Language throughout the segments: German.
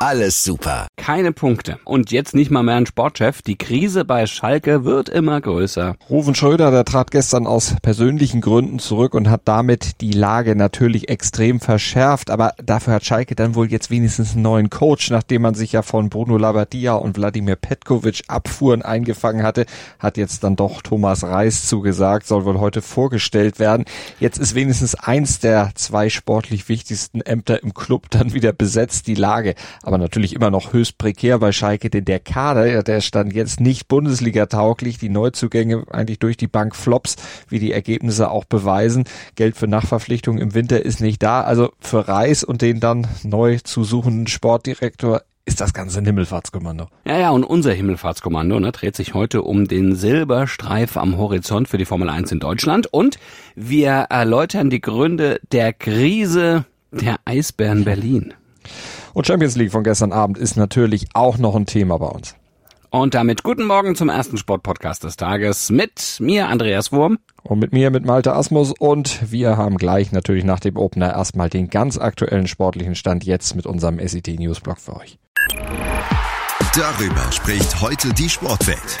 alles super. Keine Punkte. Und jetzt nicht mal mehr ein Sportchef. Die Krise bei Schalke wird immer größer. Rufen Schröder, der trat gestern aus persönlichen Gründen zurück und hat damit die Lage natürlich extrem verschärft. Aber dafür hat Schalke dann wohl jetzt wenigstens einen neuen Coach, nachdem man sich ja von Bruno Labbadia und Wladimir Petkovic Abfuhren eingefangen hatte, hat jetzt dann doch Thomas Reis zugesagt, soll wohl heute vorgestellt werden. Jetzt ist wenigstens eins der zwei sportlich wichtigsten Ämter im Club dann wieder besetzt. Die Lage aber natürlich immer noch höchst prekär bei Schalke, denn der Kader, der stand jetzt nicht Bundesliga tauglich, die Neuzugänge eigentlich durch die Bank Flops, wie die Ergebnisse auch beweisen. Geld für Nachverpflichtungen im Winter ist nicht da, also für Reis und den dann neu zu suchenden Sportdirektor ist das ganze ein Himmelfahrtskommando. Ja, ja, und unser Himmelfahrtskommando ne, dreht sich heute um den Silberstreif am Horizont für die Formel 1 in Deutschland und wir erläutern die Gründe der Krise der Eisbären Berlin. Und Champions League von gestern Abend ist natürlich auch noch ein Thema bei uns. Und damit guten Morgen zum ersten Sportpodcast des Tages mit mir, Andreas Wurm. Und mit mir, mit Malte Asmus. Und wir haben gleich natürlich nach dem Opener erstmal den ganz aktuellen sportlichen Stand jetzt mit unserem SET Newsblog für euch. Darüber spricht heute die Sportwelt.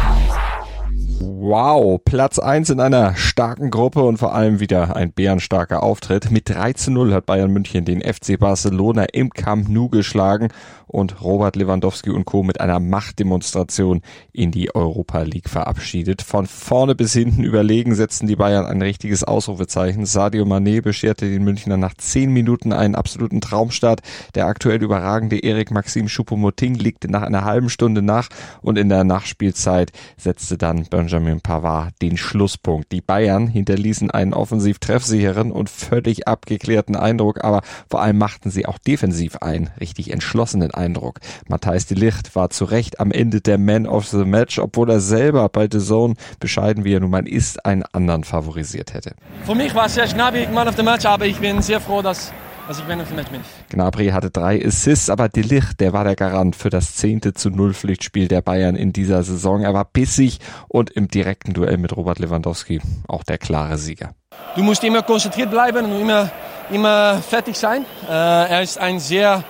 Wow, Platz eins in einer starken Gruppe und vor allem wieder ein bärenstarker Auftritt. Mit 3 zu 0 hat Bayern München den FC Barcelona im Camp Nou geschlagen und Robert Lewandowski und Co. mit einer Machtdemonstration in die Europa League verabschiedet. Von vorne bis hinten überlegen setzten die Bayern ein richtiges Ausrufezeichen. Sadio Mané bescherte den Münchnern nach 10 Minuten einen absoluten Traumstart. Der aktuell überragende Erik Maxim Choupo-Moting legte nach einer halben Stunde nach und in der Nachspielzeit setzte dann Benjamin Pavard den Schlusspunkt. Die Bayern hinterließen einen offensiv treffsicheren und völlig abgeklärten Eindruck, aber vor allem machten sie auch defensiv einen richtig entschlossenen Eindruck. Matthijs de Licht war zu Recht am Ende der Man of the Match, obwohl er selber bei The Zone, bescheiden wie er nun mal ist, einen anderen favorisiert hätte. Für mich war es sehr Gnabry Man of the Match, aber ich bin sehr froh, dass dass ich the Match bin. Gnabry hatte drei Assists, aber De Ligt, der war der Garant für das zehnte zu null Pflichtspiel der Bayern in dieser Saison. Er war bissig und im direkten Duell mit Robert Lewandowski auch der klare Sieger. Du musst immer konzentriert bleiben und immer, immer fertig sein. Äh, er ist ein sehr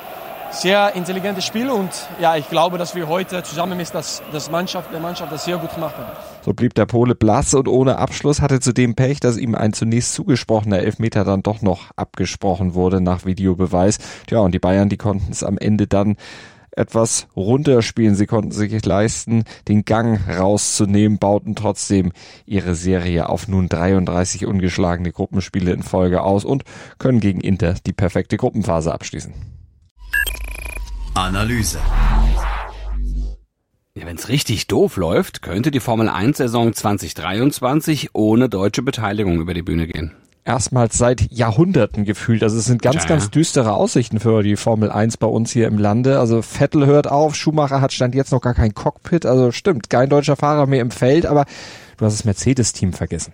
sehr intelligentes Spiel und ja, ich glaube, dass wir heute zusammen mit das, das Mannschaft, der Mannschaft das sehr gut gemacht haben. So blieb der Pole blass und ohne Abschluss hatte zudem Pech, dass ihm ein zunächst zugesprochener Elfmeter dann doch noch abgesprochen wurde nach Videobeweis. Tja, und die Bayern, die konnten es am Ende dann etwas runterspielen. Sie konnten sich leisten, den Gang rauszunehmen, bauten trotzdem ihre Serie auf nun 33 ungeschlagene Gruppenspiele in Folge aus und können gegen Inter die perfekte Gruppenphase abschließen. Analyse. Ja, Wenn es richtig doof läuft, könnte die Formel 1-Saison 2023 ohne deutsche Beteiligung über die Bühne gehen. Erstmals seit Jahrhunderten gefühlt. Also es sind ganz, Ja, ganz ja. düstere Aussichten für die Formel 1 bei uns hier im Lande. Also Vettel hört auf, Schumacher hat stand jetzt noch gar kein Cockpit. Also stimmt, kein deutscher Fahrer mehr im Feld, aber du hast das Mercedes-Team vergessen.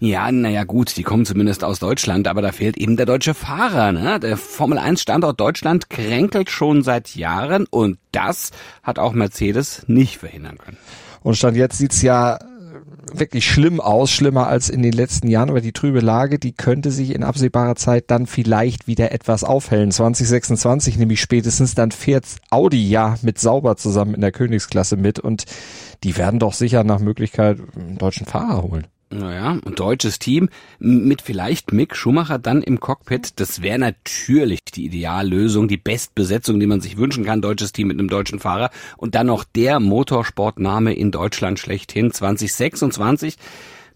Ja, naja gut, die kommen zumindest aus Deutschland, aber da fehlt eben der deutsche Fahrer. Ne? Der Formel 1 Standort Deutschland kränkelt schon seit Jahren und das hat auch Mercedes nicht verhindern können. Und stand jetzt sieht's ja wirklich schlimm aus, schlimmer als in den letzten Jahren, aber die trübe Lage, die könnte sich in absehbarer Zeit dann vielleicht wieder etwas aufhellen. 2026 nämlich spätestens, dann fährt Audi ja mit Sauber zusammen in der Königsklasse mit und die werden doch sicher nach Möglichkeit einen deutschen Fahrer holen. Naja, ein deutsches Team. Mit vielleicht Mick Schumacher dann im Cockpit, das wäre natürlich die Ideallösung, die Bestbesetzung, die man sich wünschen kann, deutsches Team mit einem deutschen Fahrer. Und dann noch der Motorsportname in Deutschland schlechthin. 2026.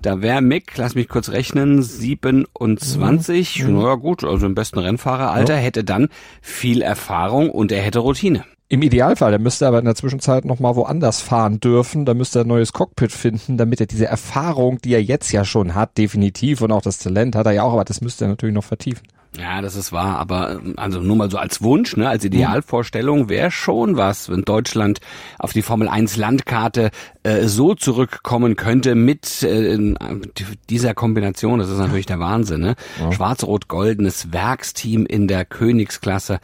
Da wäre Mick, lass mich kurz rechnen, 27, mhm. naja gut, also im besten Rennfahreralter, ja. hätte dann viel Erfahrung und er hätte Routine. Im Idealfall, der müsste aber in der Zwischenzeit noch mal woanders fahren dürfen. Da müsste er ein neues Cockpit finden, damit er diese Erfahrung, die er jetzt ja schon hat, definitiv und auch das Talent hat er ja auch, aber das müsste er natürlich noch vertiefen. Ja, das ist wahr, aber also nur mal so als Wunsch, ne, als Idealvorstellung wäre schon was, wenn Deutschland auf die Formel 1 Landkarte äh, so zurückkommen könnte mit äh, dieser Kombination, das ist natürlich der Wahnsinn, ne? Ja. Schwarz-rot-goldenes Werksteam in der Königsklasse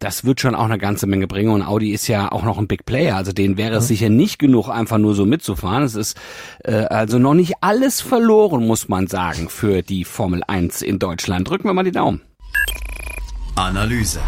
das wird schon auch eine ganze Menge bringen. Und Audi ist ja auch noch ein Big Player. Also denen wäre es mhm. sicher nicht genug, einfach nur so mitzufahren. Es ist äh, also noch nicht alles verloren, muss man sagen, für die Formel 1 in Deutschland. Drücken wir mal die Daumen. Analyse.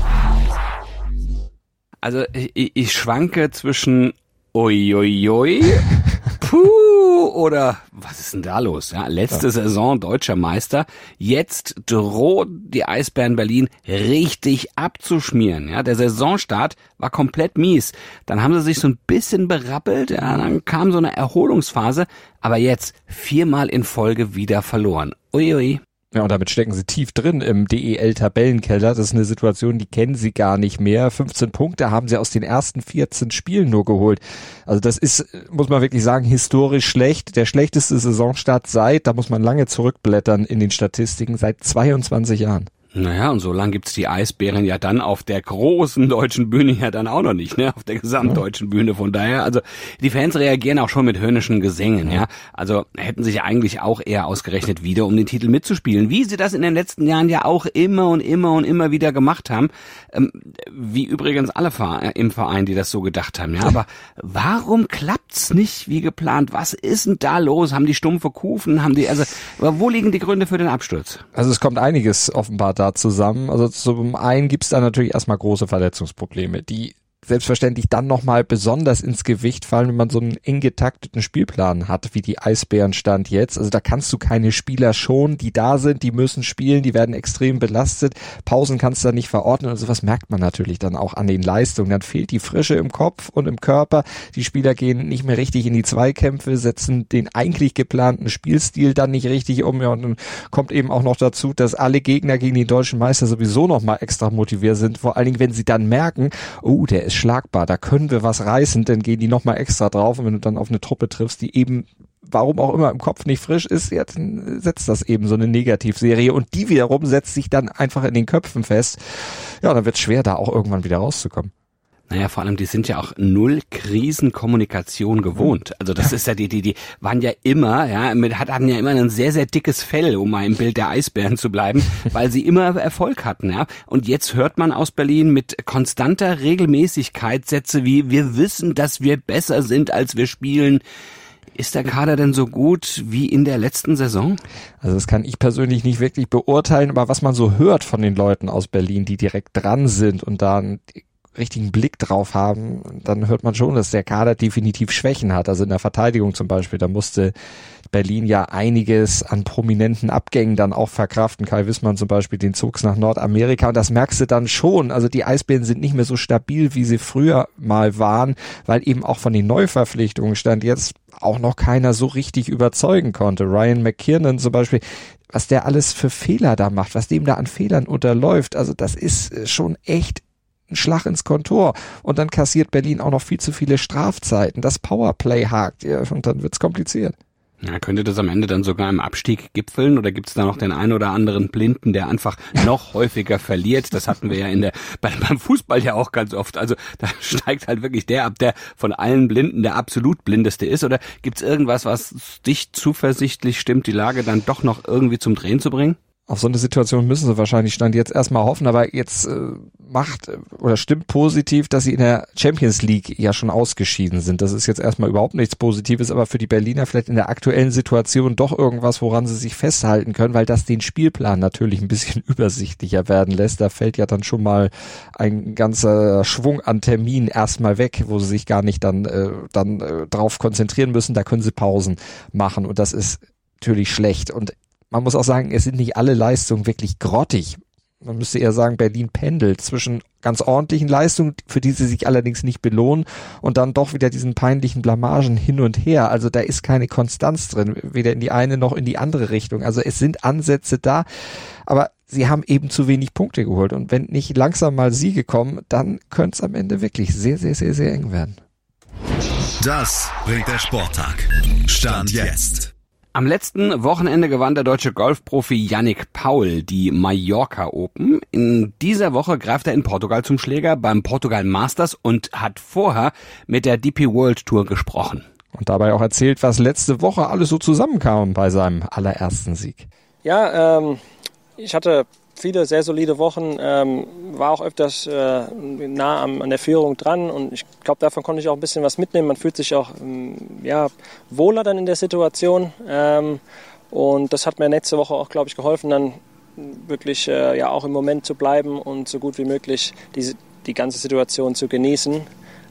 Also ich, ich schwanke zwischen Uiuiui. Puh, oder was ist denn da los? Ja, letzte ja. Saison deutscher Meister. Jetzt droht die Eisbären Berlin richtig abzuschmieren. Ja, der Saisonstart war komplett mies. Dann haben sie sich so ein bisschen berappelt. Ja, dann kam so eine Erholungsphase. Aber jetzt viermal in Folge wieder verloren. Uiui. Ja, und damit stecken sie tief drin im DEL-Tabellenkeller. Das ist eine Situation, die kennen sie gar nicht mehr. 15 Punkte haben sie aus den ersten 14 Spielen nur geholt. Also das ist, muss man wirklich sagen, historisch schlecht. Der schlechteste Saisonstart seit, da muss man lange zurückblättern in den Statistiken, seit 22 Jahren. Naja, und so lang gibt's die Eisbären ja dann auf der großen deutschen Bühne ja dann auch noch nicht, ne? Auf der gesamtdeutschen Bühne. Von daher, also die Fans reagieren auch schon mit höhnischen Gesängen, ja. Also hätten sich eigentlich auch eher ausgerechnet wieder, um den Titel mitzuspielen, wie sie das in den letzten Jahren ja auch immer und immer und immer wieder gemacht haben. Ähm, wie übrigens alle im Verein, die das so gedacht haben, ja. Aber warum klappt's nicht wie geplant? Was ist denn da los? Haben die stumpfe Kufen? Haben die, also, wo liegen die Gründe für den Absturz? Also es kommt einiges offenbar da zusammen. Also zum einen gibt es da natürlich erstmal große Verletzungsprobleme, die selbstverständlich dann nochmal besonders ins Gewicht fallen, wenn man so einen eng getakteten Spielplan hat, wie die Eisbären stand jetzt. Also da kannst du keine Spieler schon, die da sind, die müssen spielen, die werden extrem belastet. Pausen kannst du da nicht verordnen und sowas merkt man natürlich dann auch an den Leistungen. Dann fehlt die Frische im Kopf und im Körper. Die Spieler gehen nicht mehr richtig in die Zweikämpfe, setzen den eigentlich geplanten Spielstil dann nicht richtig um. Ja, und dann kommt eben auch noch dazu, dass alle Gegner gegen den deutschen Meister sowieso nochmal extra motiviert sind. Vor allen Dingen, wenn sie dann merken, oh, der ist ist schlagbar, da können wir was reißen, dann gehen die nochmal extra drauf und wenn du dann auf eine Truppe triffst, die eben warum auch immer im Kopf nicht frisch ist, jetzt setzt das eben so eine Negativserie und die wiederum setzt sich dann einfach in den Köpfen fest. Ja, dann wird es schwer, da auch irgendwann wieder rauszukommen. Naja, vor allem, die sind ja auch null Krisenkommunikation gewohnt. Also das ist ja die, die, die waren ja immer, ja, mit, hatten ja immer ein sehr, sehr dickes Fell, um mal im Bild der Eisbären zu bleiben, weil sie immer Erfolg hatten, ja. Und jetzt hört man aus Berlin mit konstanter Regelmäßigkeit Sätze wie, wir wissen, dass wir besser sind, als wir spielen. Ist der Kader denn so gut wie in der letzten Saison? Also das kann ich persönlich nicht wirklich beurteilen, aber was man so hört von den Leuten aus Berlin, die direkt dran sind und da richtigen Blick drauf haben, dann hört man schon, dass der Kader definitiv Schwächen hat. Also in der Verteidigung zum Beispiel, da musste Berlin ja einiges an prominenten Abgängen dann auch verkraften. Kai Wissmann zum Beispiel, den zog's nach Nordamerika und das merkst du dann schon. Also die Eisbären sind nicht mehr so stabil, wie sie früher mal waren, weil eben auch von den Neuverpflichtungen stand jetzt auch noch keiner so richtig überzeugen konnte. Ryan McKiernan zum Beispiel, was der alles für Fehler da macht, was dem da an Fehlern unterläuft, also das ist schon echt ein Schlag ins Kontor und dann kassiert Berlin auch noch viel zu viele Strafzeiten. Das Powerplay hakt ja, und dann wird's kompliziert. Ja, könnte das am Ende dann sogar im Abstieg gipfeln oder gibt es da noch den einen oder anderen Blinden, der einfach noch häufiger verliert? Das hatten wir ja in der beim Fußball ja auch ganz oft. Also da steigt halt wirklich der ab, der von allen Blinden der absolut blindeste ist. Oder gibt es irgendwas, was dich zuversichtlich stimmt, die Lage dann doch noch irgendwie zum Drehen zu bringen? auf so eine Situation müssen sie wahrscheinlich Stand jetzt erstmal hoffen, aber jetzt äh, macht äh, oder stimmt positiv, dass sie in der Champions League ja schon ausgeschieden sind. Das ist jetzt erstmal überhaupt nichts Positives, aber für die Berliner vielleicht in der aktuellen Situation doch irgendwas, woran sie sich festhalten können, weil das den Spielplan natürlich ein bisschen übersichtlicher werden lässt. Da fällt ja dann schon mal ein ganzer Schwung an Terminen erstmal weg, wo sie sich gar nicht dann, äh, dann äh, drauf konzentrieren müssen. Da können sie Pausen machen und das ist natürlich schlecht und man muss auch sagen, es sind nicht alle Leistungen wirklich grottig. Man müsste eher sagen, Berlin pendelt zwischen ganz ordentlichen Leistungen, für die sie sich allerdings nicht belohnen und dann doch wieder diesen peinlichen Blamagen hin und her. Also da ist keine Konstanz drin, weder in die eine noch in die andere Richtung. Also es sind Ansätze da, aber sie haben eben zu wenig Punkte geholt. Und wenn nicht langsam mal Siege kommen, dann könnte es am Ende wirklich sehr, sehr, sehr, sehr eng werden. Das bringt der Sporttag. Stand jetzt. Am letzten Wochenende gewann der deutsche Golfprofi Yannick Paul die Mallorca Open. In dieser Woche greift er in Portugal zum Schläger beim Portugal Masters und hat vorher mit der DP World Tour gesprochen. Und dabei auch erzählt, was letzte Woche alles so zusammenkam bei seinem allerersten Sieg. Ja, ähm, ich hatte viele sehr solide Wochen, ähm, war auch öfters äh, nah am, an der Führung dran und ich glaube, davon konnte ich auch ein bisschen was mitnehmen. Man fühlt sich auch ähm, ja, wohler dann in der Situation ähm, und das hat mir letzte Woche auch, glaube ich, geholfen, dann wirklich äh, ja auch im Moment zu bleiben und so gut wie möglich diese, die ganze Situation zu genießen.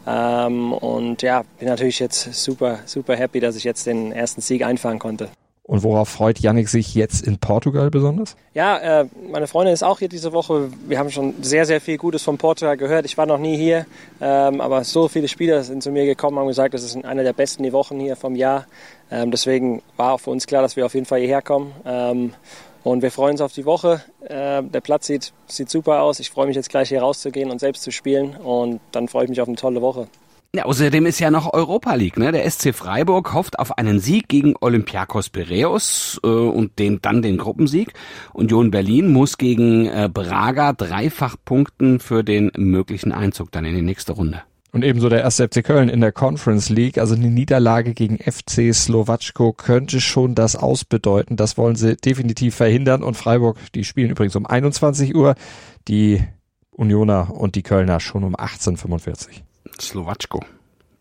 Ähm, und ja, bin natürlich jetzt super, super happy, dass ich jetzt den ersten Sieg einfahren konnte. Und worauf freut Yannick sich jetzt in Portugal besonders? Ja, äh, meine Freundin ist auch hier diese Woche. Wir haben schon sehr, sehr viel Gutes von Portugal gehört. Ich war noch nie hier, ähm, aber so viele Spieler sind zu mir gekommen und haben gesagt, das ist eine der besten Wochen hier vom Jahr. Ähm, deswegen war auch für uns klar, dass wir auf jeden Fall hierher kommen. Ähm, und wir freuen uns auf die Woche. Äh, der Platz sieht, sieht super aus. Ich freue mich jetzt gleich hier rauszugehen und selbst zu spielen. Und dann freue ich mich auf eine tolle Woche. Ja, außerdem ist ja noch Europa League, ne? Der SC Freiburg hofft auf einen Sieg gegen Olympiakos Piraeus äh, und den dann den Gruppensieg. Union Berlin muss gegen äh, Braga dreifach punkten für den möglichen Einzug dann in die nächste Runde. Und ebenso der erste FC Köln in der Conference League, also eine Niederlage gegen FC Slowatschko könnte schon das ausbedeuten. Das wollen sie definitiv verhindern. Und Freiburg, die spielen übrigens um 21 Uhr, die Unioner und die Kölner schon um 18.45 Slowatschko.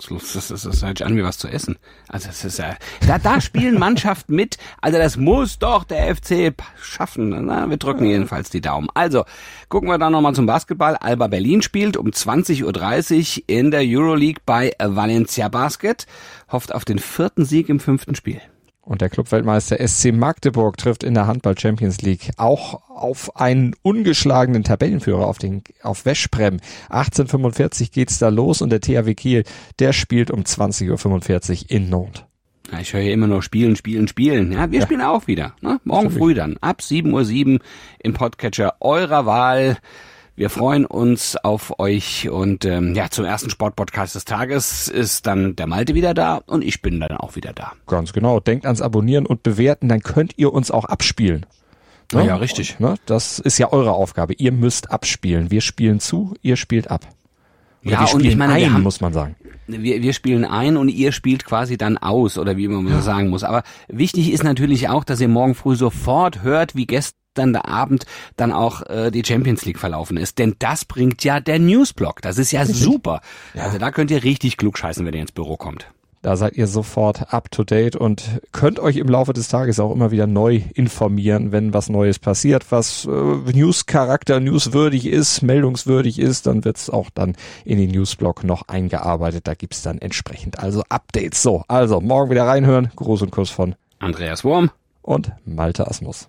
Das, das, das, das hört sich an wie was zu essen. Also das ist ja, da, da spielen Mannschaften mit. Also das muss doch der FC schaffen. Na, wir drücken jedenfalls die Daumen. Also gucken wir dann nochmal zum Basketball. Alba Berlin spielt um 20.30 Uhr in der Euroleague bei Valencia Basket. Hofft auf den vierten Sieg im fünften Spiel. Und der Clubweltmeister SC Magdeburg trifft in der Handball Champions League auch auf einen ungeschlagenen Tabellenführer, auf den, auf Weschprem. 1845 geht's da los und der THW Kiel, der spielt um 20.45 Uhr in Not. Ja, ich höre hier immer nur spielen, spielen, spielen. Ja, wir ja. spielen auch wieder. Ne? Morgen früh dann, ab 7.07 Uhr im Podcatcher eurer Wahl. Wir freuen uns auf euch und ähm, ja, zum ersten Sportpodcast des Tages ist dann der Malte wieder da und ich bin dann auch wieder da. Ganz genau. Denkt ans Abonnieren und Bewerten, dann könnt ihr uns auch abspielen. Ne? Ja, richtig. Ne? Das ist ja eure Aufgabe. Ihr müsst abspielen. Wir spielen zu, ihr spielt ab. Oder ja, und ich meine, ein, haben, muss man sagen. Wir, wir spielen ein und ihr spielt quasi dann aus, oder wie man ja. sagen muss. Aber wichtig ist natürlich auch, dass ihr morgen früh sofort hört, wie gestern der Abend dann auch äh, die Champions League verlaufen ist. Denn das bringt ja der Newsblog. Das ist ja super. Ja. Also da könnt ihr richtig klug scheißen, wenn ihr ins Büro kommt. Da seid ihr sofort up to date und könnt euch im Laufe des Tages auch immer wieder neu informieren, wenn was Neues passiert, was äh, News-Charakter, newswürdig ist, meldungswürdig ist, dann wird's auch dann in den Newsblog noch eingearbeitet. Da gibt's dann entsprechend also Updates. So, also morgen wieder reinhören. Gruß und Kuss von Andreas Wurm und Malte Asmus.